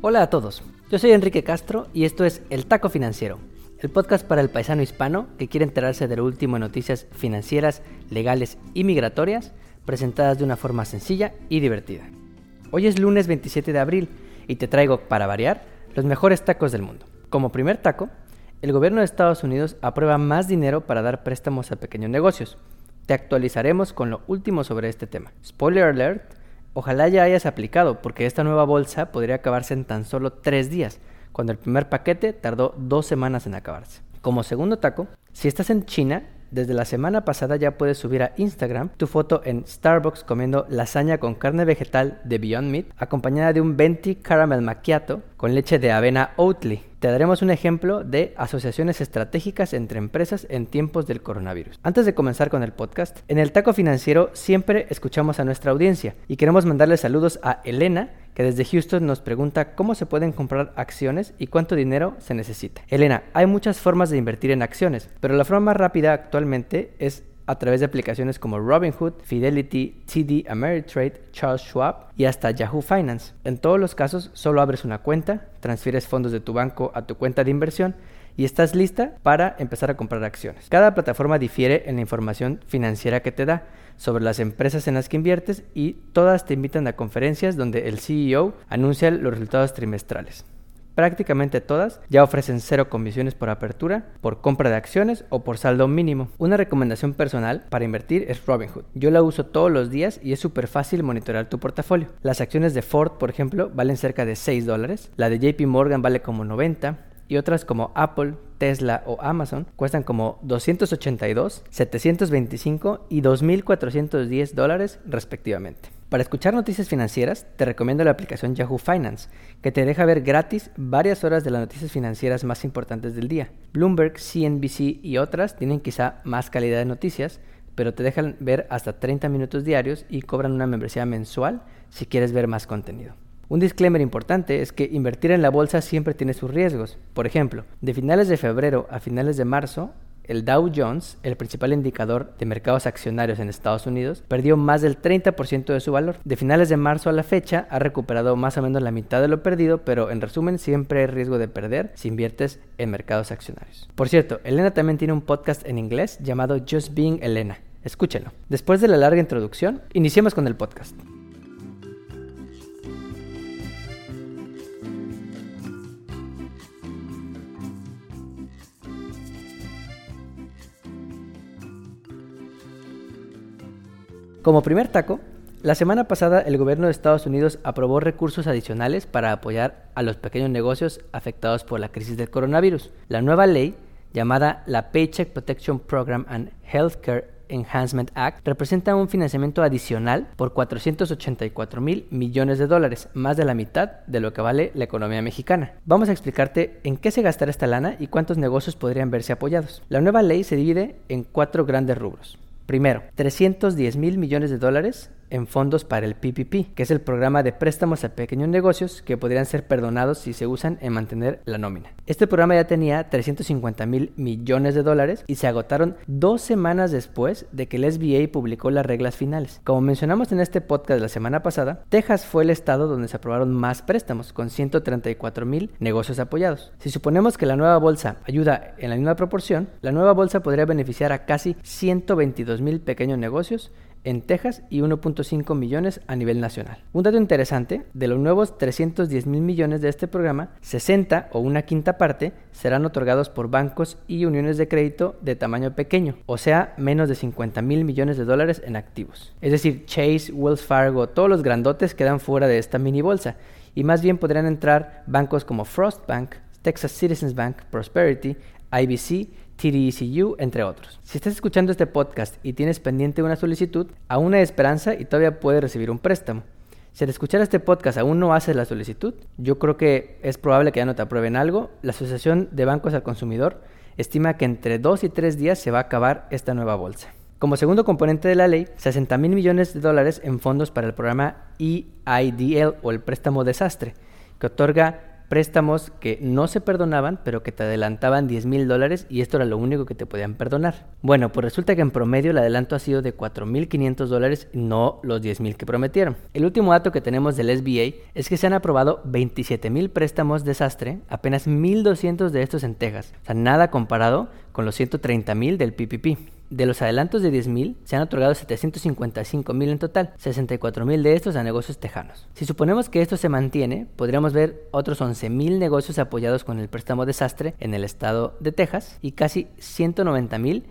Hola a todos, yo soy Enrique Castro y esto es El Taco Financiero, el podcast para el paisano hispano que quiere enterarse de lo último en noticias financieras, legales y migratorias, presentadas de una forma sencilla y divertida. Hoy es lunes 27 de abril y te traigo, para variar, los mejores tacos del mundo. Como primer taco, el gobierno de Estados Unidos aprueba más dinero para dar préstamos a pequeños negocios. Te actualizaremos con lo último sobre este tema. Spoiler alert, Ojalá ya hayas aplicado, porque esta nueva bolsa podría acabarse en tan solo tres días, cuando el primer paquete tardó dos semanas en acabarse. Como segundo taco, si estás en China, desde la semana pasada ya puedes subir a Instagram tu foto en Starbucks comiendo lasaña con carne vegetal de Beyond Meat, acompañada de un venti caramel macchiato con leche de avena Oatly. Te daremos un ejemplo de asociaciones estratégicas entre empresas en tiempos del coronavirus. Antes de comenzar con el podcast, en el Taco Financiero siempre escuchamos a nuestra audiencia y queremos mandarle saludos a Elena, que desde Houston nos pregunta cómo se pueden comprar acciones y cuánto dinero se necesita. Elena, hay muchas formas de invertir en acciones, pero la forma más rápida actualmente es a través de aplicaciones como Robinhood, Fidelity, TD Ameritrade, Charles Schwab y hasta Yahoo Finance. En todos los casos, solo abres una cuenta, transfieres fondos de tu banco a tu cuenta de inversión y estás lista para empezar a comprar acciones. Cada plataforma difiere en la información financiera que te da sobre las empresas en las que inviertes y todas te invitan a conferencias donde el CEO anuncia los resultados trimestrales. Prácticamente todas ya ofrecen cero comisiones por apertura, por compra de acciones o por saldo mínimo. Una recomendación personal para invertir es Robinhood. Yo la uso todos los días y es súper fácil monitorear tu portafolio. Las acciones de Ford, por ejemplo, valen cerca de 6 dólares, la de JP Morgan vale como 90 y otras como Apple, Tesla o Amazon cuestan como 282, 725 y 2.410 dólares respectivamente. Para escuchar noticias financieras, te recomiendo la aplicación Yahoo Finance, que te deja ver gratis varias horas de las noticias financieras más importantes del día. Bloomberg, CNBC y otras tienen quizá más calidad de noticias, pero te dejan ver hasta 30 minutos diarios y cobran una membresía mensual si quieres ver más contenido. Un disclaimer importante es que invertir en la bolsa siempre tiene sus riesgos. Por ejemplo, de finales de febrero a finales de marzo, el Dow Jones, el principal indicador de mercados accionarios en Estados Unidos, perdió más del 30% de su valor. De finales de marzo a la fecha ha recuperado más o menos la mitad de lo perdido, pero en resumen siempre hay riesgo de perder si inviertes en mercados accionarios. Por cierto, Elena también tiene un podcast en inglés llamado Just Being Elena. Escúchenlo. Después de la larga introducción, iniciemos con el podcast. Como primer taco, la semana pasada el gobierno de Estados Unidos aprobó recursos adicionales para apoyar a los pequeños negocios afectados por la crisis del coronavirus. La nueva ley, llamada la Paycheck Protection Program and Healthcare Enhancement Act representa un financiamiento adicional por 484 mil millones de dólares, más de la mitad de lo que vale la economía mexicana. Vamos a explicarte en qué se gastará esta lana y cuántos negocios podrían verse apoyados. La nueva ley se divide en cuatro grandes rubros. Primero, 310 mil millones de dólares en fondos para el PPP, que es el programa de préstamos a pequeños negocios que podrían ser perdonados si se usan en mantener la nómina. Este programa ya tenía 350 mil millones de dólares y se agotaron dos semanas después de que el SBA publicó las reglas finales. Como mencionamos en este podcast la semana pasada, Texas fue el estado donde se aprobaron más préstamos, con 134 mil negocios apoyados. Si suponemos que la nueva bolsa ayuda en la misma proporción, la nueva bolsa podría beneficiar a casi 122 mil pequeños negocios en Texas y 1.5 millones a nivel nacional. Un dato interesante, de los nuevos 310 mil millones de este programa, 60 o una quinta parte serán otorgados por bancos y uniones de crédito de tamaño pequeño, o sea, menos de 50 mil millones de dólares en activos. Es decir, Chase, Wells Fargo, todos los grandotes quedan fuera de esta mini bolsa y más bien podrían entrar bancos como Frost Bank, Texas Citizens Bank, Prosperity, IBC TDECU, entre otros. Si estás escuchando este podcast y tienes pendiente una solicitud, aún hay esperanza y todavía puedes recibir un préstamo. Si al escuchar este podcast aún no haces la solicitud, yo creo que es probable que ya no te aprueben algo. La Asociación de Bancos al Consumidor estima que entre dos y tres días se va a acabar esta nueva bolsa. Como segundo componente de la ley, 60 mil millones de dólares en fondos para el programa EIDL o el préstamo desastre, que otorga préstamos que no se perdonaban, pero que te adelantaban 10 mil dólares y esto era lo único que te podían perdonar. Bueno, pues resulta que en promedio el adelanto ha sido de 4.500 dólares, no los 10 mil que prometieron. El último dato que tenemos del SBA es que se han aprobado 27 mil préstamos desastre, apenas 1.200 de estos en Texas. O sea, nada comparado con los 130 mil del PPP. De los adelantos de 10.000, se han otorgado 755.000 en total, 64.000 de estos a negocios tejanos. Si suponemos que esto se mantiene, podríamos ver otros 11.000 negocios apoyados con el préstamo desastre en el estado de Texas y casi 190.000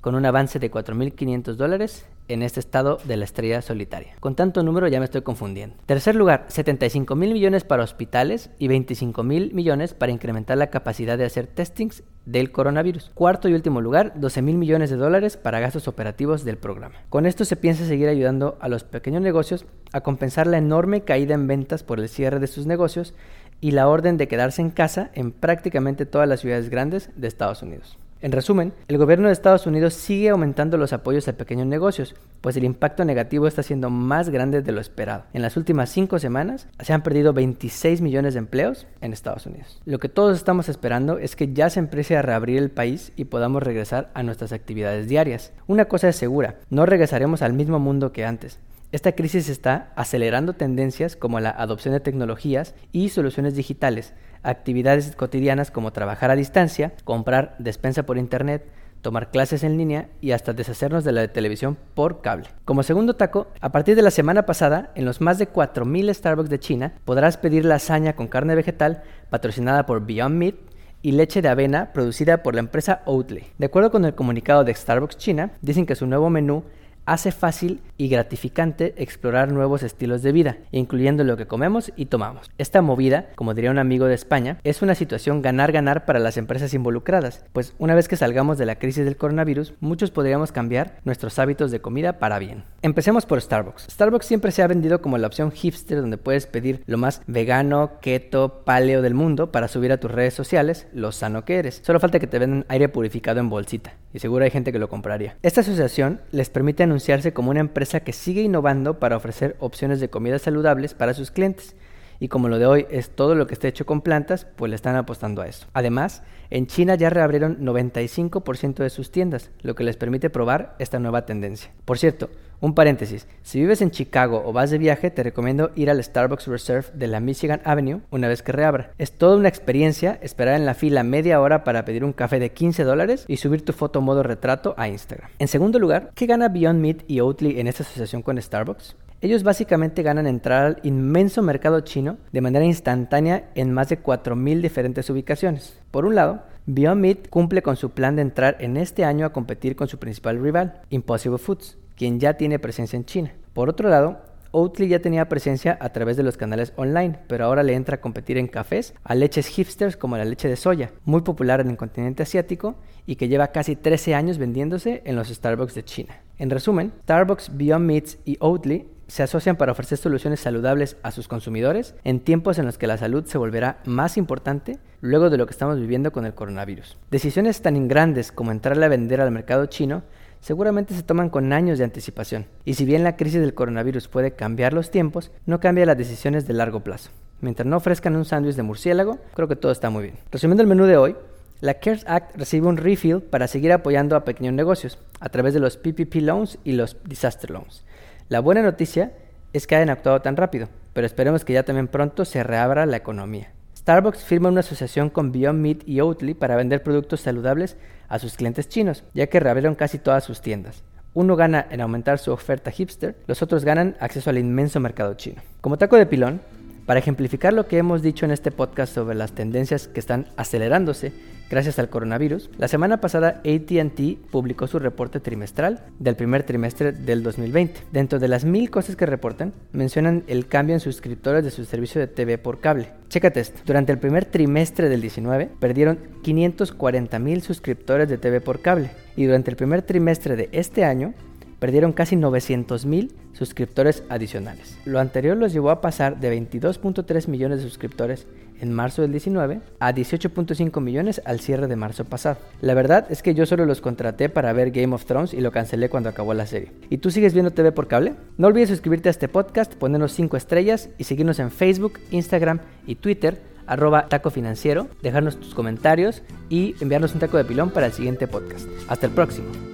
con un avance de 4.500 dólares en este estado de la estrella solitaria. Con tanto número ya me estoy confundiendo. Tercer lugar, 75 mil millones para hospitales y 25 mil millones para incrementar la capacidad de hacer testings del coronavirus. Cuarto y último lugar, 12 mil millones de dólares para gastos operativos del programa. Con esto se piensa seguir ayudando a los pequeños negocios a compensar la enorme caída en ventas por el cierre de sus negocios y la orden de quedarse en casa en prácticamente todas las ciudades grandes de Estados Unidos. En resumen, el gobierno de Estados Unidos sigue aumentando los apoyos a pequeños negocios, pues el impacto negativo está siendo más grande de lo esperado. En las últimas cinco semanas se han perdido 26 millones de empleos en Estados Unidos. Lo que todos estamos esperando es que ya se empiece a reabrir el país y podamos regresar a nuestras actividades diarias. Una cosa es segura, no regresaremos al mismo mundo que antes. Esta crisis está acelerando tendencias como la adopción de tecnologías y soluciones digitales, actividades cotidianas como trabajar a distancia, comprar despensa por internet, tomar clases en línea y hasta deshacernos de la televisión por cable. Como segundo taco, a partir de la semana pasada, en los más de 4.000 Starbucks de China, podrás pedir lasaña con carne vegetal patrocinada por Beyond Meat y leche de avena producida por la empresa Oatly. De acuerdo con el comunicado de Starbucks China, dicen que su nuevo menú hace fácil y gratificante explorar nuevos estilos de vida, incluyendo lo que comemos y tomamos. Esta movida, como diría un amigo de España, es una situación ganar-ganar para las empresas involucradas, pues una vez que salgamos de la crisis del coronavirus, muchos podríamos cambiar nuestros hábitos de comida para bien. Empecemos por Starbucks. Starbucks siempre se ha vendido como la opción hipster donde puedes pedir lo más vegano, keto, paleo del mundo para subir a tus redes sociales lo sano que eres. Solo falta que te vendan aire purificado en bolsita, y seguro hay gente que lo compraría. Esta asociación les permite anunciarse como una empresa que sigue innovando para ofrecer opciones de comidas saludables para sus clientes. Y como lo de hoy es todo lo que está hecho con plantas, pues le están apostando a eso. Además, en China ya reabrieron 95% de sus tiendas, lo que les permite probar esta nueva tendencia. Por cierto, un paréntesis, si vives en Chicago o vas de viaje, te recomiendo ir al Starbucks Reserve de la Michigan Avenue una vez que reabra. Es toda una experiencia esperar en la fila media hora para pedir un café de 15 dólares y subir tu foto modo retrato a Instagram. En segundo lugar, ¿qué gana Beyond Meat y Oatly en esta asociación con Starbucks? Ellos básicamente ganan entrar al inmenso mercado chino de manera instantánea en más de 4.000 diferentes ubicaciones. Por un lado, Beyond Meat cumple con su plan de entrar en este año a competir con su principal rival, Impossible Foods, quien ya tiene presencia en China. Por otro lado, Oatly ya tenía presencia a través de los canales online, pero ahora le entra a competir en cafés a leches hipsters como la leche de soya, muy popular en el continente asiático y que lleva casi 13 años vendiéndose en los Starbucks de China. En resumen, Starbucks, Beyond Meats y Oatly se asocian para ofrecer soluciones saludables a sus consumidores en tiempos en los que la salud se volverá más importante luego de lo que estamos viviendo con el coronavirus. Decisiones tan grandes como entrarle a vender al mercado chino seguramente se toman con años de anticipación, y si bien la crisis del coronavirus puede cambiar los tiempos, no cambia las decisiones de largo plazo. Mientras no ofrezcan un sándwich de murciélago, creo que todo está muy bien. Resumiendo el menú de hoy, la CARES Act recibe un refill para seguir apoyando a pequeños negocios a través de los PPP loans y los disaster loans. La buena noticia es que hayan actuado tan rápido, pero esperemos que ya también pronto se reabra la economía. Starbucks firma una asociación con Beyond Meat y Oatly para vender productos saludables a sus clientes chinos, ya que reabrieron casi todas sus tiendas. Uno gana en aumentar su oferta hipster, los otros ganan acceso al inmenso mercado chino. Como taco de pilón, para ejemplificar lo que hemos dicho en este podcast sobre las tendencias que están acelerándose gracias al coronavirus, la semana pasada ATT publicó su reporte trimestral del primer trimestre del 2020. Dentro de las mil cosas que reportan, mencionan el cambio en suscriptores de su servicio de TV por cable. Chécate esto, durante el primer trimestre del 19 perdieron 540 mil suscriptores de TV por cable y durante el primer trimestre de este año perdieron casi 900 mil suscriptores adicionales. Lo anterior los llevó a pasar de 22.3 millones de suscriptores en marzo del 19 a 18.5 millones al cierre de marzo pasado. La verdad es que yo solo los contraté para ver Game of Thrones y lo cancelé cuando acabó la serie. ¿Y tú sigues viendo TV por cable? No olvides suscribirte a este podcast, ponernos 5 estrellas y seguirnos en Facebook, Instagram y Twitter arroba taco financiero, dejarnos tus comentarios y enviarnos un taco de pilón para el siguiente podcast. Hasta el próximo.